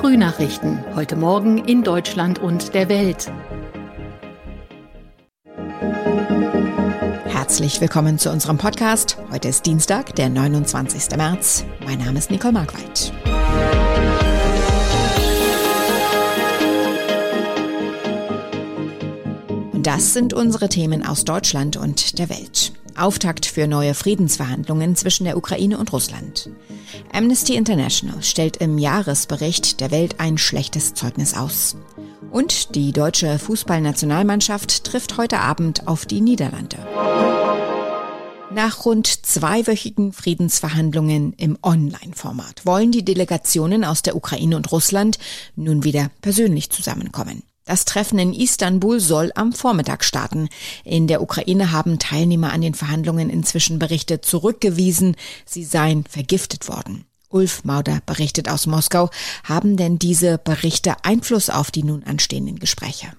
Frühnachrichten. Heute Morgen in Deutschland und der Welt. Herzlich willkommen zu unserem Podcast. Heute ist Dienstag, der 29. März. Mein Name ist Nicole Markwald. Und das sind unsere Themen aus Deutschland und der Welt. Auftakt für neue Friedensverhandlungen zwischen der Ukraine und Russland. Amnesty International stellt im Jahresbericht der Welt ein schlechtes Zeugnis aus. Und die deutsche Fußballnationalmannschaft trifft heute Abend auf die Niederlande. Nach rund zweiwöchigen Friedensverhandlungen im Online-Format wollen die Delegationen aus der Ukraine und Russland nun wieder persönlich zusammenkommen. Das Treffen in Istanbul soll am Vormittag starten. In der Ukraine haben Teilnehmer an den Verhandlungen inzwischen Berichte zurückgewiesen, sie seien vergiftet worden. Ulf Mauder berichtet aus Moskau. Haben denn diese Berichte Einfluss auf die nun anstehenden Gespräche?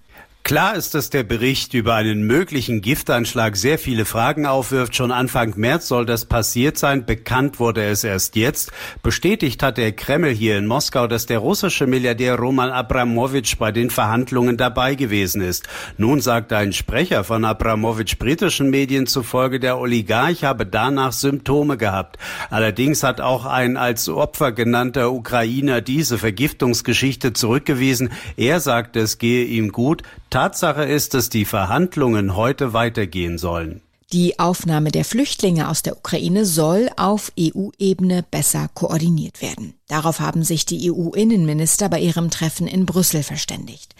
Klar ist, dass der Bericht über einen möglichen Giftanschlag sehr viele Fragen aufwirft. Schon Anfang März soll das passiert sein. Bekannt wurde es erst jetzt. Bestätigt hat der Kreml hier in Moskau, dass der russische Milliardär Roman Abramowitsch bei den Verhandlungen dabei gewesen ist. Nun sagt ein Sprecher von Abramowitsch britischen Medien zufolge, der Oligarch habe danach Symptome gehabt. Allerdings hat auch ein als Opfer genannter Ukrainer diese Vergiftungsgeschichte zurückgewiesen. Er sagt, es gehe ihm gut. Tatsache ist, dass die Verhandlungen heute weitergehen sollen. Die Aufnahme der Flüchtlinge aus der Ukraine soll auf EU-Ebene besser koordiniert werden. Darauf haben sich die EU-Innenminister bei ihrem Treffen in Brüssel verständigt.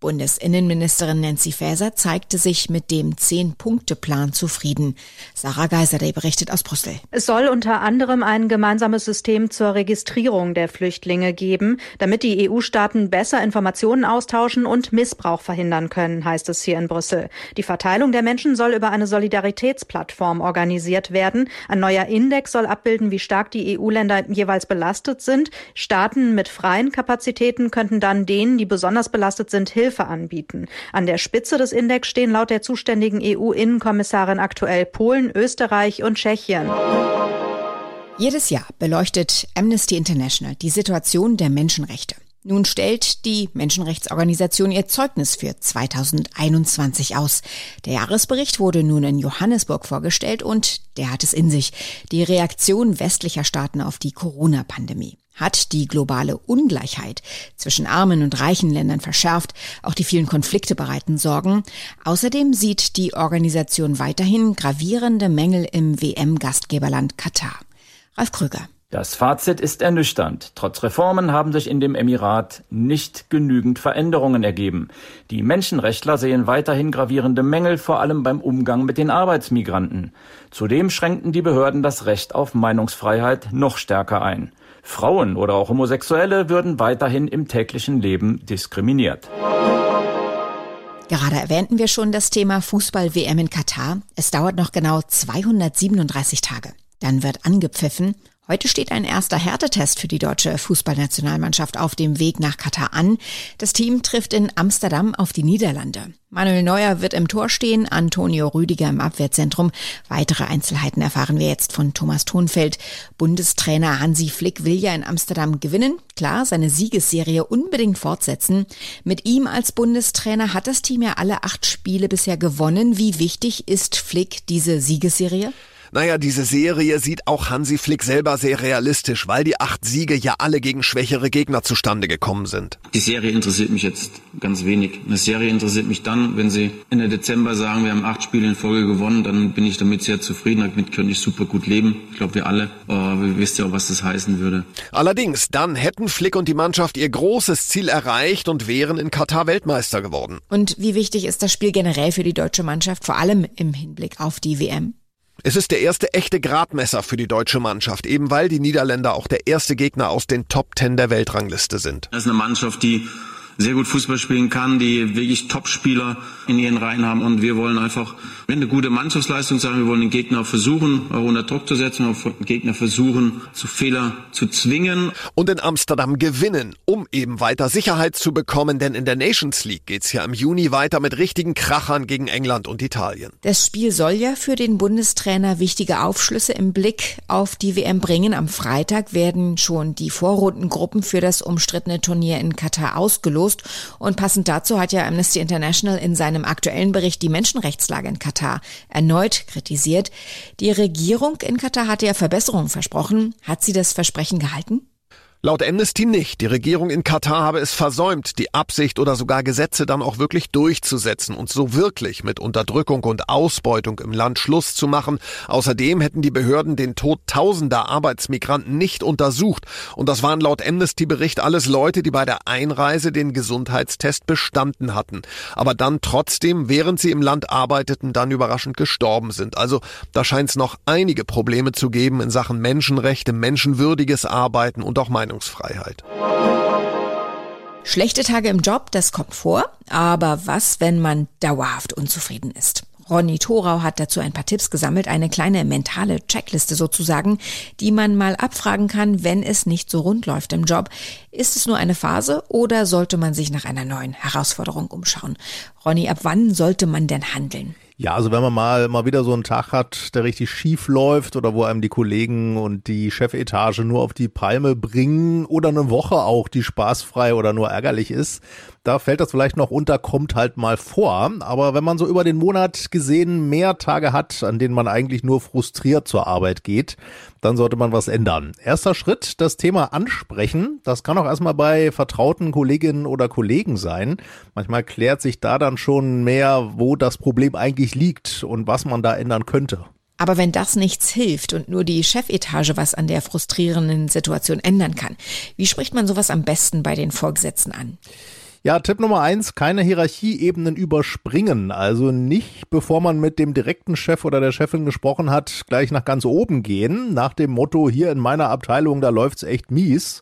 Bundesinnenministerin Nancy Faeser zeigte sich mit dem Zehn-Punkte-Plan zufrieden. Sarah Geiser, berichtet aus Brüssel. Es soll unter anderem ein gemeinsames System zur Registrierung der Flüchtlinge geben, damit die EU-Staaten besser Informationen austauschen und Missbrauch verhindern können, heißt es hier in Brüssel. Die Verteilung der Menschen soll über eine Solidaritätsplattform organisiert werden. Ein neuer Index soll abbilden, wie stark die EU-Länder jeweils belastet sind. Staaten mit freien Kapazitäten könnten dann denen, die besonders belastet sind, Hilfe Hilfe anbieten. An der Spitze des Index stehen laut der zuständigen EU-Innenkommissarin aktuell Polen, Österreich und Tschechien. Jedes Jahr beleuchtet Amnesty International die Situation der Menschenrechte. Nun stellt die Menschenrechtsorganisation ihr Zeugnis für 2021 aus. Der Jahresbericht wurde nun in Johannesburg vorgestellt und der hat es in sich. Die Reaktion westlicher Staaten auf die Corona-Pandemie hat die globale Ungleichheit zwischen armen und reichen Ländern verschärft. Auch die vielen Konflikte bereiten Sorgen. Außerdem sieht die Organisation weiterhin gravierende Mängel im WM-Gastgeberland Katar. Ralf Krüger. Das Fazit ist ernüchternd. Trotz Reformen haben sich in dem Emirat nicht genügend Veränderungen ergeben. Die Menschenrechtler sehen weiterhin gravierende Mängel, vor allem beim Umgang mit den Arbeitsmigranten. Zudem schränken die Behörden das Recht auf Meinungsfreiheit noch stärker ein. Frauen oder auch Homosexuelle würden weiterhin im täglichen Leben diskriminiert. Gerade erwähnten wir schon das Thema Fußball-WM in Katar. Es dauert noch genau 237 Tage. Dann wird angepfiffen Heute steht ein erster Härtetest für die deutsche Fußballnationalmannschaft auf dem Weg nach Katar an. Das Team trifft in Amsterdam auf die Niederlande. Manuel Neuer wird im Tor stehen, Antonio Rüdiger im Abwehrzentrum. Weitere Einzelheiten erfahren wir jetzt von Thomas Thonfeld. Bundestrainer Hansi Flick will ja in Amsterdam gewinnen. Klar, seine Siegesserie unbedingt fortsetzen. Mit ihm als Bundestrainer hat das Team ja alle acht Spiele bisher gewonnen. Wie wichtig ist Flick diese Siegesserie? Naja, diese Serie sieht auch Hansi Flick selber sehr realistisch, weil die acht Siege ja alle gegen schwächere Gegner zustande gekommen sind. Die Serie interessiert mich jetzt ganz wenig. Eine Serie interessiert mich dann, wenn sie Ende Dezember sagen, wir haben acht Spiele in Folge gewonnen, dann bin ich damit sehr zufrieden. Damit könnte ich super gut leben. Ich glaube, wir alle. Aber wir wisst ja auch, was das heißen würde. Allerdings, dann hätten Flick und die Mannschaft ihr großes Ziel erreicht und wären in Katar Weltmeister geworden. Und wie wichtig ist das Spiel generell für die deutsche Mannschaft, vor allem im Hinblick auf die WM? Es ist der erste echte Gradmesser für die deutsche Mannschaft, eben weil die Niederländer auch der erste Gegner aus den Top Ten der Weltrangliste sind. Das ist eine Mannschaft, die sehr gut Fußball spielen kann, die wirklich Top-Spieler in ihren Reihen haben. Und wir wollen einfach eine gute Mannschaftsleistung sein. Wir wollen den Gegner versuchen, unter Druck zu setzen, wir wollen den Gegner versuchen, zu Fehler zu zwingen. Und in Amsterdam gewinnen, um eben weiter Sicherheit zu bekommen, denn in der Nations League geht's ja im Juni weiter mit richtigen Krachern gegen England und Italien. Das Spiel soll ja für den Bundestrainer wichtige Aufschlüsse im Blick auf die WM bringen. Am Freitag werden schon die Vorrundengruppen für das umstrittene Turnier in Katar ausgelost. Und passend dazu hat ja Amnesty International in seinem aktuellen Bericht die Menschenrechtslage in Katar erneut kritisiert. Die Regierung in Katar hatte ja Verbesserungen versprochen. Hat sie das Versprechen gehalten? Laut Amnesty nicht. Die Regierung in Katar habe es versäumt, die Absicht oder sogar Gesetze dann auch wirklich durchzusetzen und so wirklich mit Unterdrückung und Ausbeutung im Land Schluss zu machen. Außerdem hätten die Behörden den Tod tausender Arbeitsmigranten nicht untersucht. Und das waren laut Amnesty-Bericht alles Leute, die bei der Einreise den Gesundheitstest bestanden hatten. Aber dann trotzdem, während sie im Land arbeiteten, dann überraschend gestorben sind. Also da scheint es noch einige Probleme zu geben in Sachen Menschenrechte, menschenwürdiges Arbeiten und auch mein Meinungsfreiheit. Schlechte Tage im Job, das kommt vor. Aber was, wenn man dauerhaft unzufrieden ist? Ronny Thorau hat dazu ein paar Tipps gesammelt, eine kleine mentale Checkliste sozusagen, die man mal abfragen kann, wenn es nicht so rund läuft im Job. Ist es nur eine Phase oder sollte man sich nach einer neuen Herausforderung umschauen? Ronny, ab wann sollte man denn handeln? Ja, also wenn man mal, mal wieder so einen Tag hat, der richtig schief läuft oder wo einem die Kollegen und die Chefetage nur auf die Palme bringen oder eine Woche auch, die spaßfrei oder nur ärgerlich ist, da fällt das vielleicht noch unter, kommt halt mal vor. Aber wenn man so über den Monat gesehen mehr Tage hat, an denen man eigentlich nur frustriert zur Arbeit geht, dann sollte man was ändern. Erster Schritt, das Thema ansprechen. Das kann auch erstmal bei vertrauten Kolleginnen oder Kollegen sein. Manchmal klärt sich da dann schon mehr, wo das Problem eigentlich liegt und was man da ändern könnte. Aber wenn das nichts hilft und nur die Chefetage was an der frustrierenden Situation ändern kann, wie spricht man sowas am besten bei den Vorgesetzten an? Ja, Tipp Nummer eins, keine Hierarchieebenen überspringen. Also nicht, bevor man mit dem direkten Chef oder der Chefin gesprochen hat, gleich nach ganz oben gehen, nach dem Motto, hier in meiner Abteilung, da läuft's echt mies.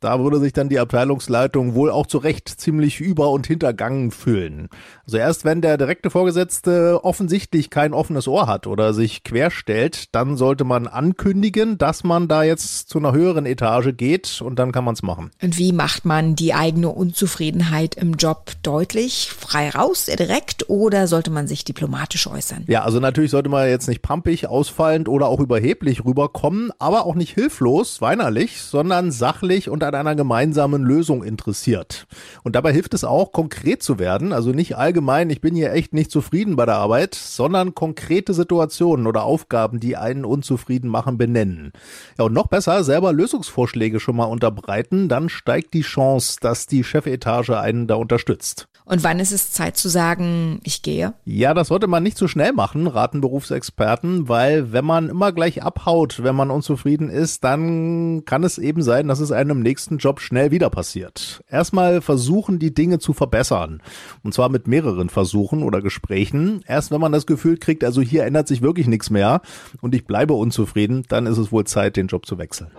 Da würde sich dann die Abteilungsleitung wohl auch zu Recht ziemlich über- und hintergangen fühlen. Also erst wenn der direkte Vorgesetzte offensichtlich kein offenes Ohr hat oder sich querstellt, dann sollte man ankündigen, dass man da jetzt zu einer höheren Etage geht und dann kann man es machen. Und wie macht man die eigene Unzufriedenheit im Job deutlich? Frei raus, direkt oder sollte man sich diplomatisch äußern? Ja, also natürlich sollte man jetzt nicht pampig, ausfallend oder auch überheblich rüberkommen, aber auch nicht hilflos, weinerlich, sondern sachlich und an einer gemeinsamen Lösung interessiert. Und dabei hilft es auch, konkret zu werden, also nicht allgemein, ich bin hier echt nicht zufrieden bei der Arbeit, sondern konkrete Situationen oder Aufgaben, die einen unzufrieden machen, benennen. Ja, und noch besser, selber Lösungsvorschläge schon mal unterbreiten, dann steigt die Chance, dass die Chefetage einen da unterstützt. Und wann ist es Zeit zu sagen, ich gehe? Ja, das sollte man nicht zu schnell machen, raten Berufsexperten, weil wenn man immer gleich abhaut, wenn man unzufrieden ist, dann kann es eben sein, dass es einem im nächsten Job schnell wieder passiert. Erstmal versuchen, die Dinge zu verbessern. Und zwar mit mehreren Versuchen oder Gesprächen. Erst wenn man das Gefühl kriegt, also hier ändert sich wirklich nichts mehr und ich bleibe unzufrieden, dann ist es wohl Zeit, den Job zu wechseln.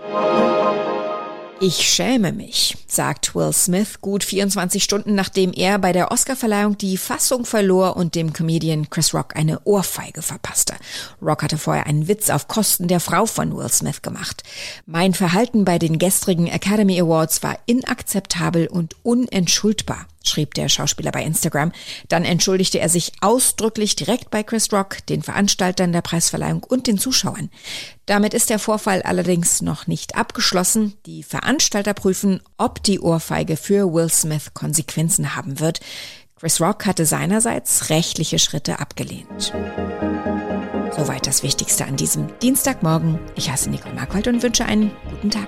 Ich schäme mich, sagt Will Smith gut 24 Stunden nachdem er bei der Oscarverleihung die Fassung verlor und dem Comedian Chris Rock eine Ohrfeige verpasste. Rock hatte vorher einen Witz auf Kosten der Frau von Will Smith gemacht. Mein Verhalten bei den gestrigen Academy Awards war inakzeptabel und unentschuldbar schrieb der Schauspieler bei Instagram. Dann entschuldigte er sich ausdrücklich direkt bei Chris Rock, den Veranstaltern der Preisverleihung und den Zuschauern. Damit ist der Vorfall allerdings noch nicht abgeschlossen. Die Veranstalter prüfen, ob die Ohrfeige für Will Smith Konsequenzen haben wird. Chris Rock hatte seinerseits rechtliche Schritte abgelehnt. Soweit das Wichtigste an diesem Dienstagmorgen. Ich heiße Nicole Markwald und wünsche einen guten Tag.